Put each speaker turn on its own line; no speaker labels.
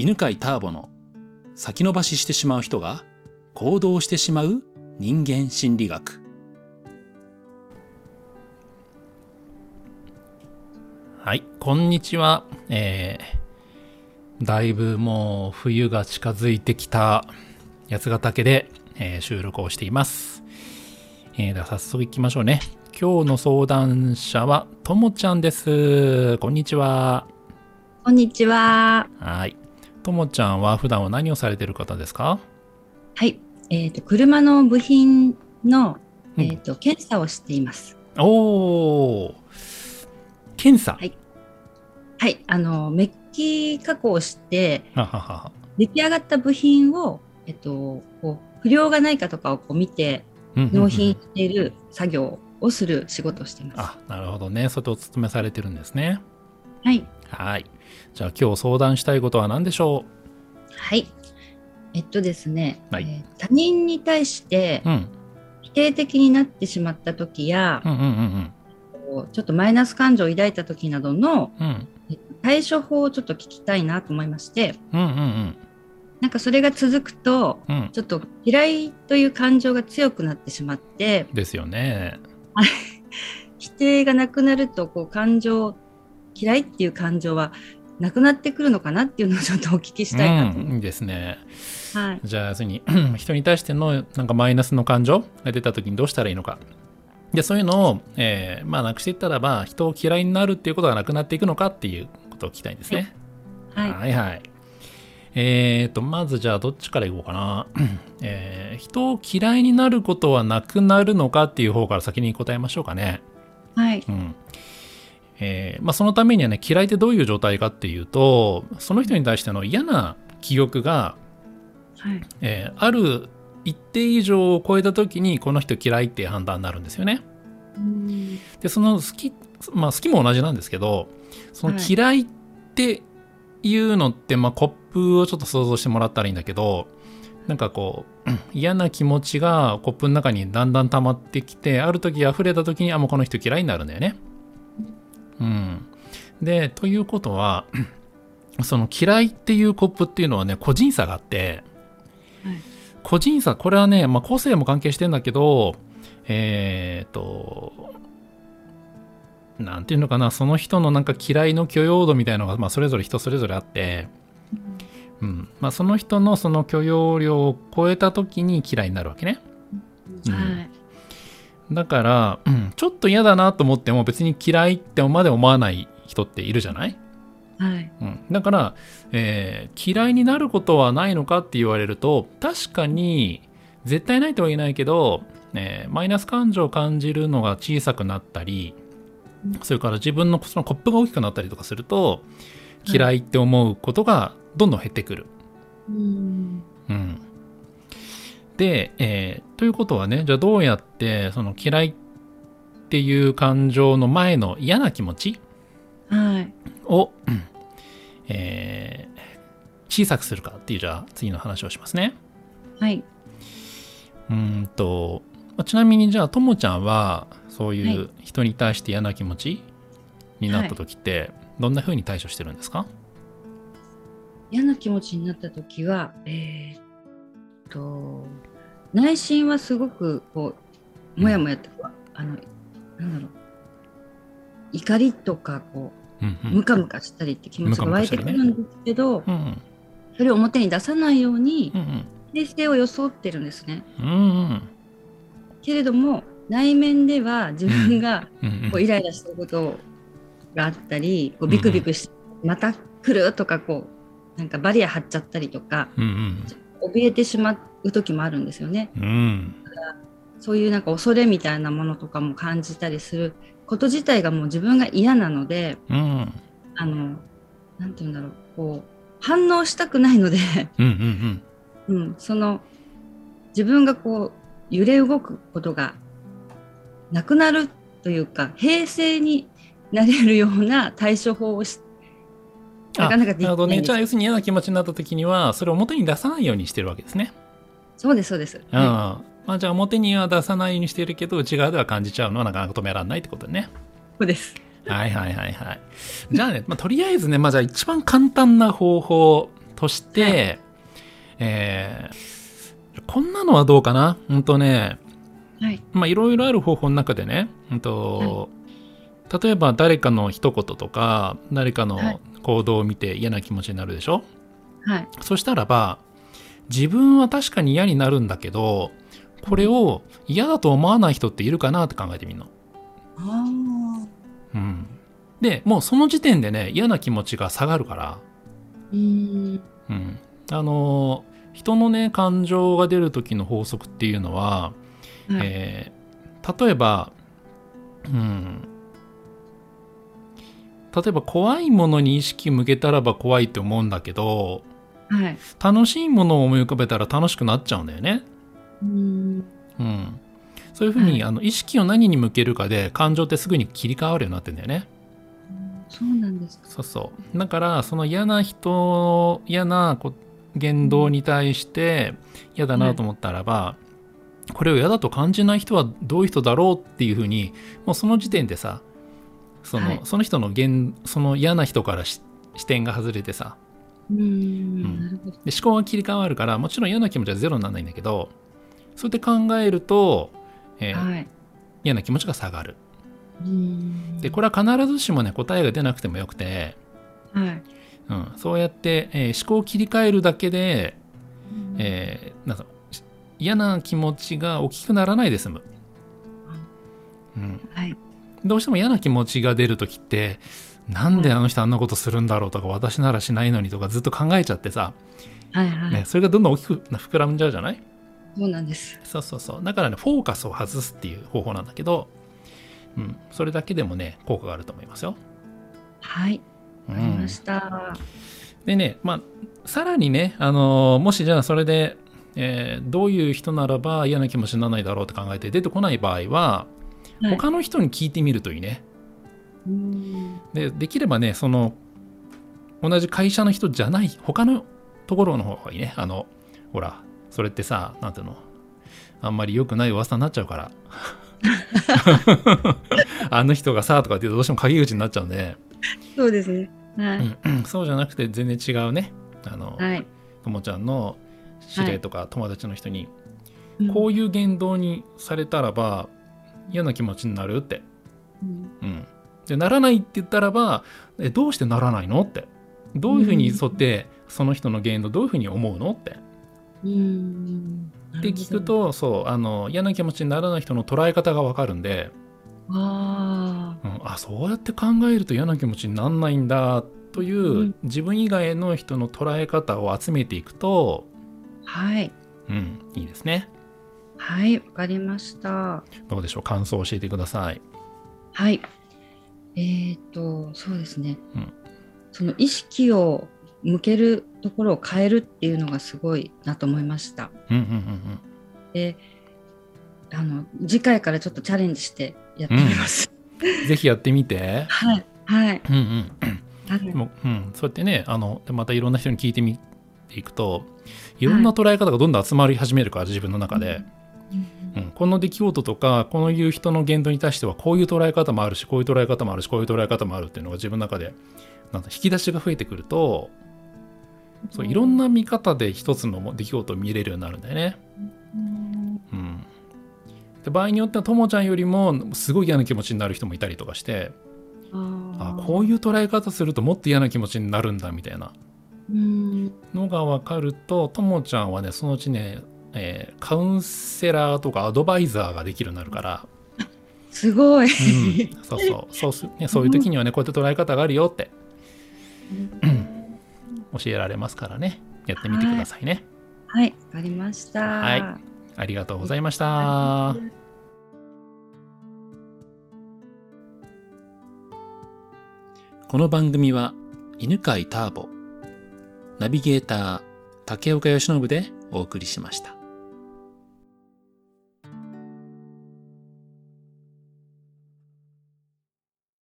犬飼ターボの先延ばししてしまう人が行動してしまう人間心理学
はい、こんにちは。えー、だいぶもう冬が近づいてきた八ヶ岳で、えー収録をしています。えー、では早速行きましょうね。今日の相談者はともちゃんです。こんにちは。
こんにちは。
はい。ともちゃんは普段は何をされてる方ですか？
はい。えっ、と、車の部品の、
うん
えっ、と、検査をしています。
おー。検査？
はいはい。あの、メッキ加工をして、
はははは
出来上がった部品を、えっ、と、こう、不良がないかとかをこう見て、納品している作業をする仕事をしています。
あ、なるほどね。それお勤めされてるんですね。
はい。
はい。じゃあ今日相談したいことは何でしょ
はい。えっとですね、
はい
えー他人に対して
ううん。
否定的になってしまった時や
う、んうんうん
こうちょっとマイナス感情を抱いた時などの
うん。
対処法をちょっと聞きたいなと思いまして、
うんうん
なんかそれが続くと、
うん。うん。
ちょっと嫌いという感情が強くなってしまって、
ですよね。
否定がなくなると、こう感情、嫌いっていう感情はなくなってくるのかなっていうのをちょっとお聞きしたいなと
うん、
思
いいですね。
う。はい。
じゃあ、要するに人に対してのなんかマイナスの感情が出た時にどうしたらいいのか。で、そういうのを、えーまあ、なくしていったらば、人を嫌いになるっていうことがなくなっていくのかっていうことを聞きたいんですね。
はい。
はいはい。えーと、まずじゃあどっちからいこうかな。えー人を嫌いになることはなくなるのかっていう方から先に答えましょうかね。
はい。
うん。えーまあそのためにはね、嫌いってどういう状態かっていうと、その人に対しての嫌な記憶が、
はい。
えーある一定以上を超えた時にこの人嫌いっていう判断になるんですよね。
うん
でその好きまあ好きも同じなんですけどその
はい
嫌いっていうのって、まあコップをちょっと想像してもらったらいいんだけどなんかこううん嫌な気持ちがコップの中にだんだん溜まってきてある時溢れた時にあもうこの人嫌いになるんだよね。うん、でということは その嫌いっていうコップっていうのはね個人差があって、
はい。
個人差これはね、まあ、個性も関係してんだけどえっ、となんていうのかなその人のなんか嫌いの許容度みたいのが、まあ、それぞれ人それぞれあって、うん。まあ、その人のその許容量を超えた時に嫌いになるわけね。うん
はい。
だから、うん、ちょっと嫌だなと思っても別に嫌いってまで思わない人っているじゃない、
はい。
うん、だから、えー嫌いになることはないのかって言われると確かに絶対ないとは言えないけど、えーマイナス感情を感じるのが小さくなったりそれから自分のそのコップが大きくなったりとかすると
い。
嫌いって思うことがどんどん減ってくる。
うん。
うん、で、えーということはねじゃあどうやってその嫌いっていう感情の前の嫌な気持ち
はい。
を、うんえー小さくするかっていうじゃあ次の話をしますね。
はい。
うーんとまあちなみにじゃあともちゃんはそうい
は
う人に対して嫌な気持ちになった時ってどんな風に対処してるんですか、
嫌な気持ちになった時は、えーっと、内心はすごくこう、もやもやってこう、あの、なんだろう、怒りとかこう、
うんうん。
ムカムカしたりって気持ちが湧いてくるんですけど、
うんうん。
それを表に出さないように
うんうん。
平静を装ってるんですね。
うんうん。
けれども内面では自分がこうイライラしてることがあったり、こうビクビクして、また来るとかこうなんかバリア張っちゃったりとか
うんうん
怯えてしまう時もあるんですよね。
うん。
そういうなんか恐れみたいなものとかも感じたりすること自体がもう自分が嫌なので、
うん。
あの、なんて言うんだろう、こう、反応したくないので、
うん
その、自分がこう、揺れ動くことがなくなるというか、平静になれるような対処法をし、
あ
なかなかでき
なるほどね。
ないんです
じゃあ、要するに嫌な気持ちになった時には、それを表に出さないようにしてるわけですね。
そうです、そうです。
うん。
は
まあ、じゃあ、表には出さないようにしてるけど、内側では感じちゃうのはなかなか止められないってことね。
い、そうです。
はいはいはいはい。じゃあね、まあ、とりあえずね、まあ、じゃあ一番簡単な方法として、
は
えーこんなのはどうかな？うんとね、
はい。
まあいろいろある方法の中でね、うんと例えば誰かの一言とか誰か
はい
の行動を見て嫌な気持ちになるでしょ、
はい。
そしたらば自分は確かに嫌になるんだけどこれを嫌だと思わない人っているかなって考えてみるの。
あ
うん、でもうその時点でね嫌な気持ちが下がるから、
あ。うーん。
うん、あのー人のね感情が出る時の法則っていうのは、
はい。
えー例えば、うん、例えば怖いものに意識向けたらば怖いって思うんだけど
はい。
楽しいものを思い浮かべたら楽しくなっちゃうんだよね。
うーん。
うん、そういうふうに、
はい
あの意識を何に向けるかで感情ってすぐに切り替わるようになってんだよね。
そうなんですか。
そうそう。だからその嫌な人嫌なこ言動に対して嫌だなと思ったらば、これを嫌だと感じない人はどういう人だろうっていうふうにもうその時点でさその,、
はい
その人の言その嫌な人からし視点が外れてさ
うー
ん。で思考が切り替わるからもちろん嫌な気持ちはゼロにならないんだけどそうやって考えると、えー
はい。
嫌な気持ちが下がる。でこれは必ずしもね答えが出なくてもよくて、
はい。
うん、そうやって、えー思考を切り替えるだけで、えーなんか嫌な気持ちが大きくならないで済む、うん、
はい。
どうしても嫌な気持ちが出る時ってなんであの人あんなことするんだろうとか私ならしないのにとかずっと考えちゃってさ、
はい。はい。
ね、それがどんどん大きく膨らんじゃうじゃない？
そうなんです。
そうそうそうだからねフォーカスを外すっていう方法なんだけど、うん、それだけでもね効果があると思いますよ。
はい。
う
わかりま
ん
した。
でね、まあ、さらにね、あのーもしじゃあそれで、えーどういう人ならば嫌な気持ちにならないだろうって考えて出てこない場合は、
はい
他の人に聞いてみるといいね。で、できればね、その、同じ会社の人じゃない、他のところの方がいいね。あの、ほら、それってさ、なんていうの、あんまり良くない噂になっちゃうから。あの人がさ、とかってどうしても陰口になっちゃうんで、
そうですね。はい。
うんうんそうじゃなくて全然違うね。あの、
はい。
ともちゃんの知り合いとか友達の人に、
うん
こういう言動にされたらば嫌な気持ちになるって、
うん。
うん、でならないって言ったらばえどうしてならないのって。どういうふうに沿ってその人の言動どういうふうに思うのって。
うーん。
で聞くとそうあの嫌な気持ちにならない人の捉え方がわかるんで、
ああ。
うん、あそうやって考えると嫌な気持ちにならないんだという、
うん。
自分以外の人の捉え方を集めていくと、
はい。
うん、いいですね。
はい。わかりました。
どうでしょう？感想を教えてください。
はい。えーっと、そうですね。
うん
その意識を向けるところを変えるっていうのがすごいなと思いました。
うんうんうん
で、あの次回からちょっとチャレンジしてやってみます。
うん、ぜひやってみて。
はい。はい。
うんうん
はい
でもうん、そうやってねあのまたいろんな人に聞いてみていくといろんな捉え方がどんどん集まり始めるから自分の中で、
うん。
うん、この出来事とかこういう人の言動に対してはこういう捉え方もあるしこういう捉え方もあるしこういう捉え方もあるっていうのが自分の中でなんか引き出しが増えてくるとそういろんな見方で一つの出来事を見れるようになるんだよね。
うん。
うん、で場合によってはともちゃんよりもすごい嫌な気持ちになる人もいたりとかしてあ
あ
こういう捉え方するともっと嫌な気持ちになるんだみたいな。
うん。
のが分かるとともちゃんはねそのうちね、えーカウンセラーとかアドバイザーができるようになるから、
すごい。
うん、そうそうそうす、ね、そういう時にはねこうやって捉え方があるよって教えられますからねやってみてくださいね。
はい、わかりました。
はいありがとうございました。
この番組は犬飼ターボ、ナビゲーター竹岡由伸でお送りしました。